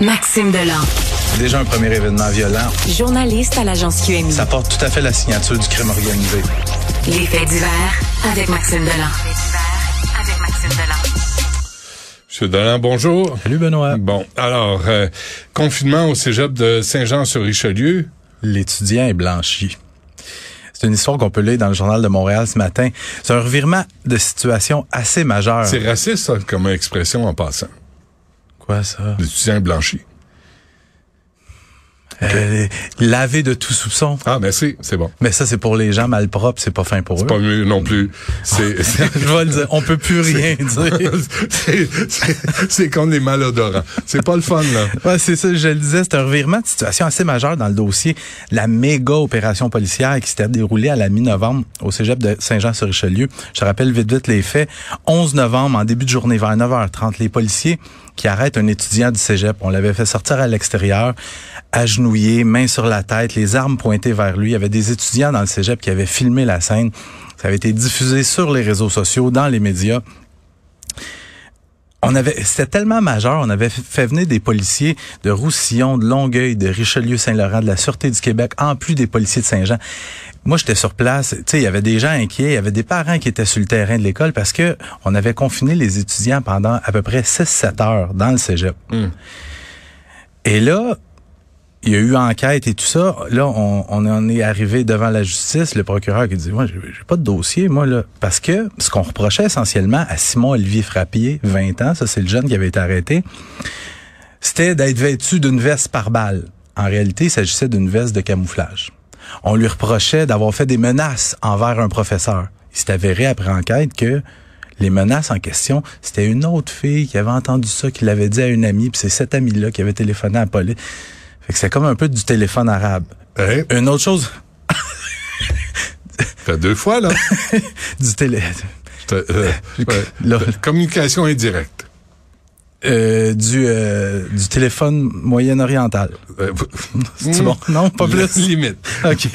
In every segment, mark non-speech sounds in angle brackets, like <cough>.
Maxime Delan. Déjà un premier événement violent. Journaliste à l'agence QMI. Ça porte tout à fait la signature du crime organisé. Les faits divers avec Maxime Delan. avec Maxime Delan. Monsieur Delan, bonjour. Salut Benoît. Bon, alors, euh, confinement au cégep de Saint-Jean-sur-Richelieu. L'étudiant est blanchi. C'est une histoire qu'on peut lire dans le journal de Montréal ce matin. C'est un revirement de situation assez majeur. C'est raciste, ça, comme expression en passant. Quoi ça? L'étudiant blanchi. Euh, lavé de tout soupçon. Ah, merci, c'est bon. Mais ça, c'est pour les gens malpropres, c'est pas fin pour eux. Pas mieux non plus. <laughs> C'est, Je vais le dire, on peut plus rien <laughs> dire. c'est, c'est, c'est comme les malodorants. C'est pas le fun, là. Ouais, c'est ça, je le disais, c'est un revirement de situation assez majeur dans le dossier. La méga opération policière qui s'était déroulée à la mi-novembre au cégep de Saint-Jean-sur-Richelieu. Je rappelle vite vite les faits. 11 novembre, en début de journée, vers 9h30, les policiers qui arrêtent un étudiant du cégep, on l'avait fait sortir à l'extérieur, agenouillé, main sur la tête, les armes pointées vers lui. Il y avait des étudiants dans le cégep qui avaient filmé la scène. Ça avait été diffusé sur les réseaux sociaux, dans les médias on avait, c'était tellement majeur, on avait fait venir des policiers de Roussillon, de Longueuil, de Richelieu-Saint-Laurent, de la Sûreté du Québec, en plus des policiers de Saint-Jean. Moi, j'étais sur place. Tu sais, il y avait des gens inquiets, il y avait des parents qui étaient sur le terrain de l'école parce que on avait confiné les étudiants pendant à peu près 6-7 heures dans le cégep. Et là, il y a eu enquête et tout ça. Là, on, on en est arrivé devant la justice. Le procureur qui dit, moi, j'ai pas de dossier, moi, là. Parce que ce qu'on reprochait essentiellement à Simon-Olivier Frappier, 20 ans, ça, c'est le jeune qui avait été arrêté, c'était d'être vêtu d'une veste par balle. En réalité, il s'agissait d'une veste de camouflage. On lui reprochait d'avoir fait des menaces envers un professeur. Il s'est avéré après enquête que les menaces en question, c'était une autre fille qui avait entendu ça, qui l'avait dit à une amie, puis c'est cette amie-là qui avait téléphoné à la. Fait que c'est comme un peu du téléphone arabe. Hein? Une autre chose, Fait deux fois, là. <laughs> du télé, T'as- euh, <laughs> ouais. Communication indirecte. euh, du euh, du téléphone moyen-oriental. <laughs> C'est bon? Non, pas plus. Limite. OK.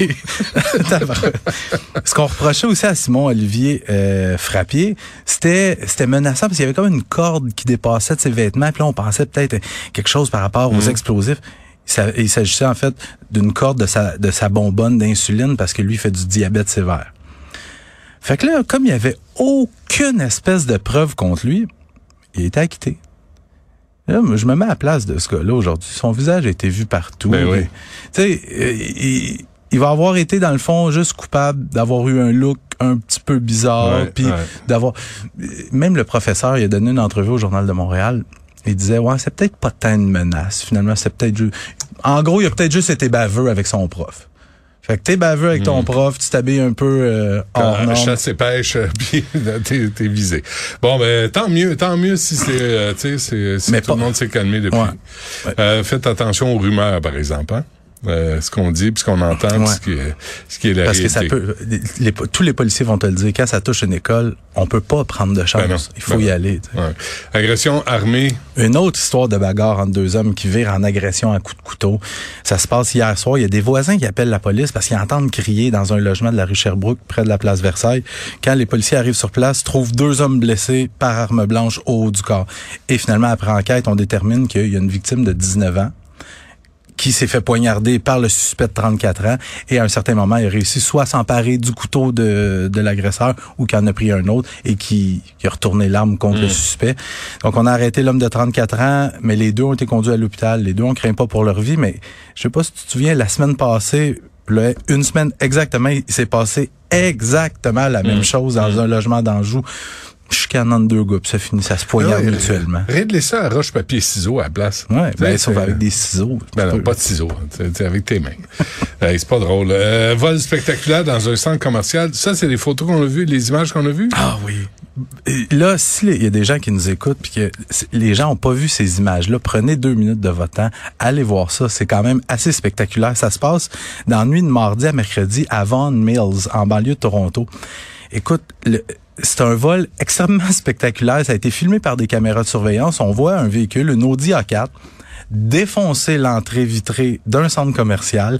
Ce qu'on reprochait aussi à Simon Olivier euh, Frappier, c'était c'était menaçant parce qu'il y avait comme une corde qui dépassait de ses vêtements. Puis là, on pensait peut-être quelque chose par rapport aux explosifs. Il s'a- Il s'agissait en fait d'une corde de sa, de sa bonbonne d'insuline parce que lui fait du diabète sévère. Fait que là, comme il y avait aucune espèce de preuve contre lui, il était acquitté. Là, je me mets à la place de ce gars-là aujourd'hui. Son visage a été vu partout. Ben oui. Tu sais, euh, il, il va avoir été, dans le fond, juste coupable d'avoir eu un look un petit peu bizarre, puis ouais. d'avoir... Même le professeur, il a donné une entrevue au Journal de Montréal. Il disait, ouais, c'est peut-être pas tant une menace. Finalement, c'est peut-être juste... En gros, il a peut-être juste été baveux avec son prof. Fait que t'es baveux avec Hmm. ton prof, tu t'habilles un peu euh, hors norme. chasse et pêche, euh, <laughs> puis t'es, t'es visé. Bon, ben tant mieux, tant mieux si c'est, euh, tu sais, si Mais tout pas- le monde s'est calmé depuis. Ouais. Ouais. Euh, faites attention aux rumeurs, par exemple. Hein? Euh, ce qu'on dit, puis ce qu'on entend, Ouais. ce qui est, ce qui est la Parce que ça peut, les- tous les policiers vont te le dire, quand ça touche une école, on peut pas prendre de chance. Ben non. Il faut Ben y non. aller. tu sais. Ouais. Agression armée. Une autre histoire de bagarre entre deux hommes qui virent en agression à coups de couteau. Ça se passe hier soir. Il y a des voisins qui appellent la police parce qu'ils entendent crier dans un logement de la rue Sherbrooke, près de la place Versailles. Quand les policiers arrivent sur place, trouvent deux hommes blessés par arme blanche au haut du corps. Et finalement, après enquête, on détermine qu'il y a une victime de 19 ans qui s'est fait poignarder par le suspect de 34 ans et à un certain moment, il a réussi soit à s'emparer du couteau de, de l'agresseur ou qu'il en a pris un autre et qui, qui a retourné l'arme contre le suspect. Donc, on a arrêté l'homme de 34 ans, mais les deux ont été conduits à l'hôpital. Les deux, on craint pas pour leur vie, mais je sais pas si tu te souviens, la semaine passée, une semaine exactement, il s'est passé exactement la même chose dans un logement d'Anjou. Chicanant de deux gars, puis ça finit, ça se poignarde Ouais, mutuellement. euh, Règle ça à roche, papier, ciseaux à la place. Ouais, ben, sauf c'est- avec des ciseaux. Ben non, pas de ciseaux. Tu sais, avec tes mains. <laughs> C'est pas drôle. Euh, vol spectaculaire dans un centre commercial. Ça, c'est les photos qu'on a vues, les images qu'on a vues? Ah oui. Là, s'il y a des gens qui nous écoutent puis que les gens ont pas vu ces images-là, prenez deux minutes de votre temps, allez voir ça. C'est quand même assez spectaculaire. Ça se passe dans la nuit de mardi à mercredi à Vaughan Mills, en banlieue de Toronto. Écoute, le- c'est un vol extrêmement <laughs> spectaculaire. Ça a été filmé par des caméras de surveillance. On voit un véhicule, une Audi A4, défoncer l'entrée vitrée d'un centre commercial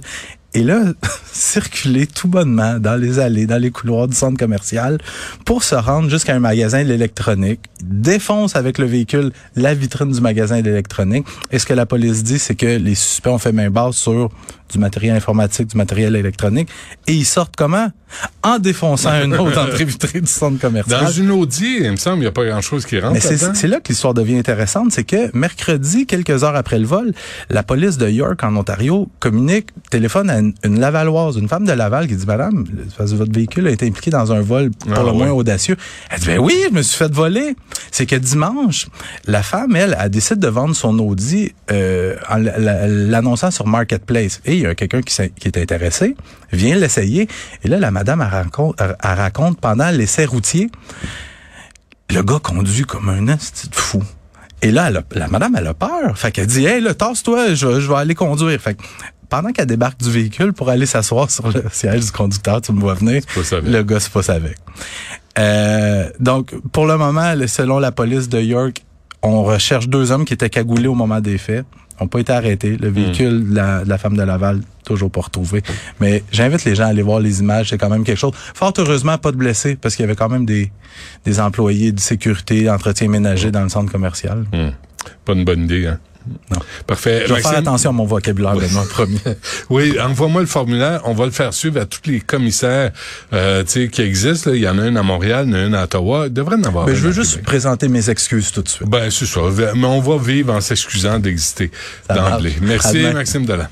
Et là, <laughs> circuler tout bonnement dans les allées, dans les couloirs du centre commercial pour se rendre jusqu'à un magasin d'électronique, défonce avec le véhicule la vitrine du magasin d'électronique. Et ce que la police dit, c'est que les suspects ont fait main basse sur du matériel informatique, du matériel électronique, et ils sortent comment? En défonçant une autre <laughs> entrée vitrée du centre commercial. Dans une Audi, il me semble, il n'y a pas grand-chose qui rentre Mais c'est là que l'histoire devient intéressante, c'est que mercredi, quelques heures après le vol, la police de York, en Ontario, communique, téléphone à une, une Lavalloise, une femme de Laval qui dit, Madame, votre véhicule a été impliqué dans un vol pour Ah, le moins ouais. audacieux. Elle dit, ben oui, je me suis fait voler. C'est que dimanche, la femme, elle, elle décide de vendre son Audi euh, en l'annonçant sur Marketplace. Et il y a quelqu'un qui, est intéressé, vient l'essayer. Et là, la madame, elle raconte, elle- elle raconte pendant l'essai routier, le gars conduit comme un esti fou. Et là, elle a- la madame, elle a peur. Fait qu'elle dit, hey, là, tasse-toi, je, je vais aller conduire. Fait que pendant qu'elle débarque du véhicule pour aller s'asseoir sur le siège du conducteur, tu me vois venir, le gars se passe avec. Euh, donc, pour le moment, selon la police de York, on recherche deux hommes qui étaient cagoulés au moment des faits. N'ont pas été arrêtés. Le véhicule de, la, de la femme de Laval, toujours pas retrouvé. Mais j'invite les gens à aller voir les images. C'est quand même quelque chose. Fort heureusement, pas de blessés, parce qu'il y avait quand même des, des employés de sécurité, entretien ménager dans le centre commercial. Hum. Pas une bonne idée, hein? Non. Parfait. Je vais faire attention à mon vocabulaire, Benoît, promis. <laughs> Oui, envoie-moi le formulaire. On va le faire suivre à tous les commissaires euh, qui existent. là. Il y en a un à Montréal, il y en a un à Ottawa. Il devrait en avoir Mais un je veux juste Québec. présenter mes excuses tout de suite. Ben, c'est ça. Mais on va vivre en s'excusant d'exister d'emblée. Merci. Maxime Delan.